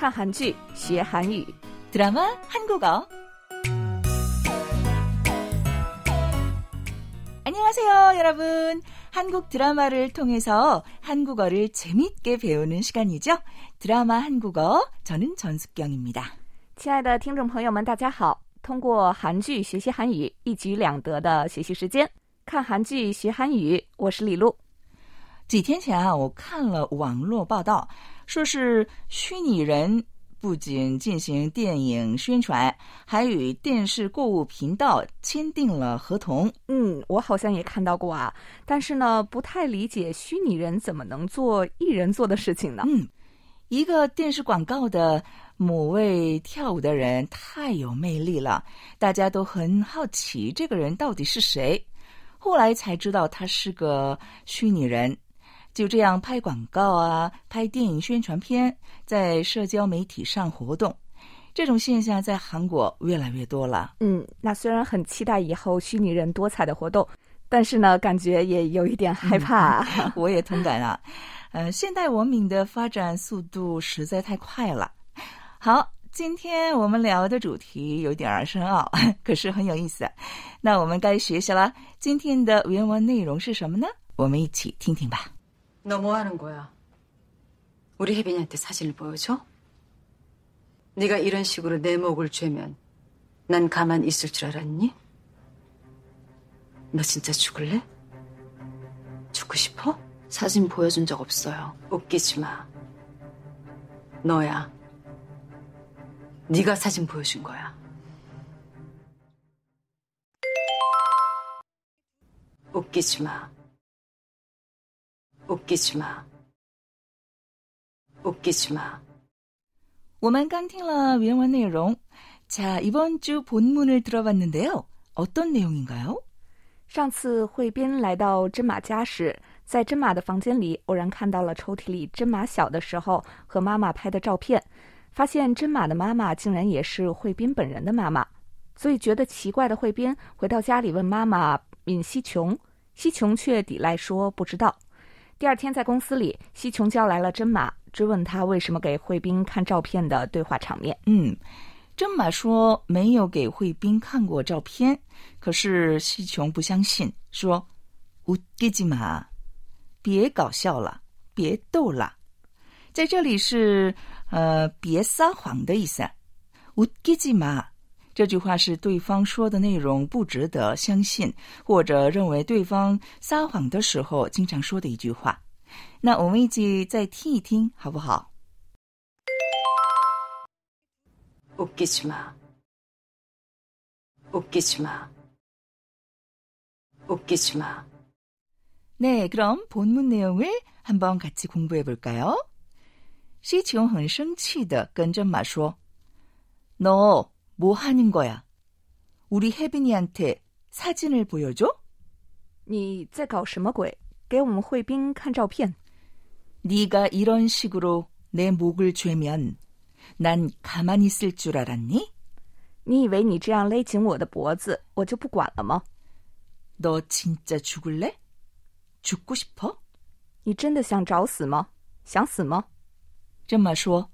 看韩剧学韩语， 드라마 한국어. 안녕하세요, 여러분. 한국 드라마를 통해서 한국어를 재밌게 배우는 시간이죠. 드라마 한국어. 저는 전숙경입니다. 亲爱的听众朋友们，大家好！通过韩剧学习韩语，一举两得的学习时间，看韩剧学韩语，我是李璐。 几天前啊，我看了网络报道，说是虚拟人不仅进行电影宣传，还与电视购物频道签订了合同。嗯，我好像也看到过啊，但是呢，不太理解虚拟人怎么能做艺人做的事情呢？嗯，一个电视广告的某位跳舞的人太有魅力了，大家都很好奇这个人到底是谁。后来才知道他是个虚拟人。就这样拍广告啊，拍电影宣传片，在社交媒体上活动，这种现象在韩国越来越多了。嗯，那虽然很期待以后虚拟人多彩的活动，但是呢，感觉也有一点害怕。我也同感啊。呃，现代文明的发展速度实在太快了。好，今天我们聊的主题有点儿深奥，可是很有意思。那我们该学习了。今天的原文内容是什么呢？我们一起听听吧。 너 뭐 하는 거야? 우리 혜빈이한테 사진을 보여줘? 네가 이런 식으로 내 목을 죄면 난 가만 있을 줄 알았니? 너 진짜 죽을래? 죽고 싶어? 사진 보여준 적 없어요. 웃기지 마. 너야. 네가 사진 보여준 거야. 웃기지 마. 웃기지 마. 웃기지 마. 我们刚听了原文内容，자 이번 주 본문을 들어봤는데요. 어떤 내용인가요? 上次慧斌来到真马家时，在真马的房间里偶然看到了抽屉里真马小的时候和妈妈拍的照片，发现真马的妈妈竟然也是慧斌本人的妈妈，所以觉得奇怪的慧斌回到家里问妈妈闵西琼，西琼却抵赖说不知道。 第二天在公司里，西琼叫来了真马，追问他为什么给慧斌看照片的对话场面。嗯，真马说没有给慧斌看过照片，可是西琼不相信，说웃기지 마， 别搞笑了，别逗了。在这里是呃别撒谎的意思。웃기지 마， 这句话是对方说的内容不值得相信，或者认为对方撒谎的时候经常说的一句话。那我们一起再听一听，好不好？ 웃기지 마. 웃기지 마. 웃기지 마. 네, 그럼 본문 내용을 한번 같이 공부해 볼까요? 시치용 很生气的跟真马说：“너 뭐 하는 거야? 우리 혜빈이한테 사진을 보여줘? 你在搞什么鬼？给我们慧斌看照片。 네가 이런 식으로 내 목을 죄면 난 가만히 있을 줄 알았니? 你以为你这样勒紧我的脖子，我就不管了吗？ 너 진짜 죽을래? 죽고 싶어? 你真的想找死吗？想死吗？ 真马说：“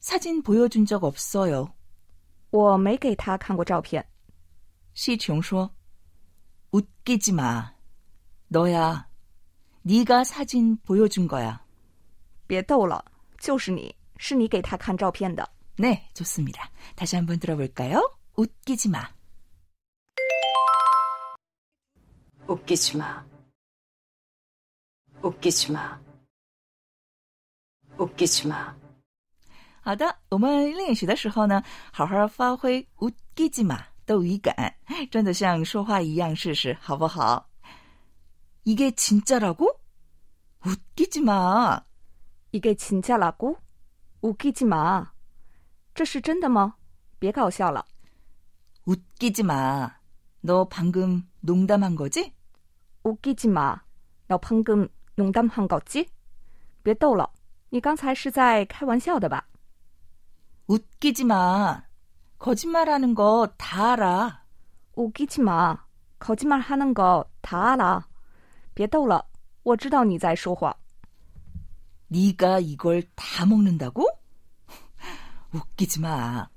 사진 보여준 적 없어요. 我没给他看过照片。 시총 说：“웃기지 마. 너야. 네가 사진 보여준 거야. 别逗了，就是你，是你给他看照片的。 네, 좋습니다. 다시 한번 들어볼까요? 웃기지 마. 웃기지 마. 웃기지 마. 웃기지 마. 好的，我们练习的时候呢，好好发挥웃기지 마， 逗语感，真的像说话一样试试，好不好？이게진짜라고웃기지 마。 一个亲家拉姑，乌基基玛，这是真的吗？别搞笑了， 웃기지 마. 너 방금 농담한 거지? 乌基基玛，老喷根弄当汉搞基，别逗了，你刚才是在开玩笑的吧？ 웃기지 마. 거짓말하는 거 다 알아.乌基基玛，口基玛哈能够塔啦，别逗了，我知道你在说谎。 네가 이걸 다 먹는다고? 웃기지 마.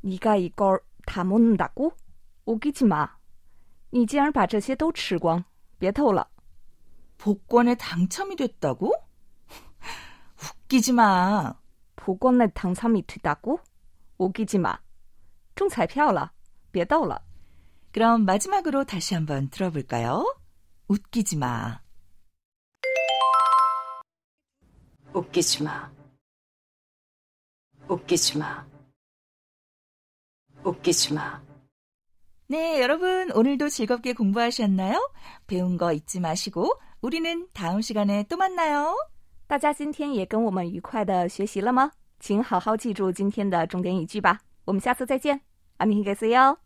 네가 이걸 다 먹는다고? 웃기지 마. 你竟然把这些都吃光，别逗了。 복권에 당첨이 됐다고? 웃기지 마. 복권에 당첨이 됐다고? 웃기지 마. 中彩票了，别逗了。 그럼 마지막으로 다시 한번 들어볼까요? 웃기지 마. 웃기지 마. 웃기지 마. 웃기지 마. 네, 여러분 오늘도 즐겁게 공부하셨나요? 배운 거 잊지 마시고 우리는 다음 시간에 또 만나요. 大家今天也跟我们愉快的学习了吗？请好好记住今天的重点语句吧。我们下次再见，안녕히계세요。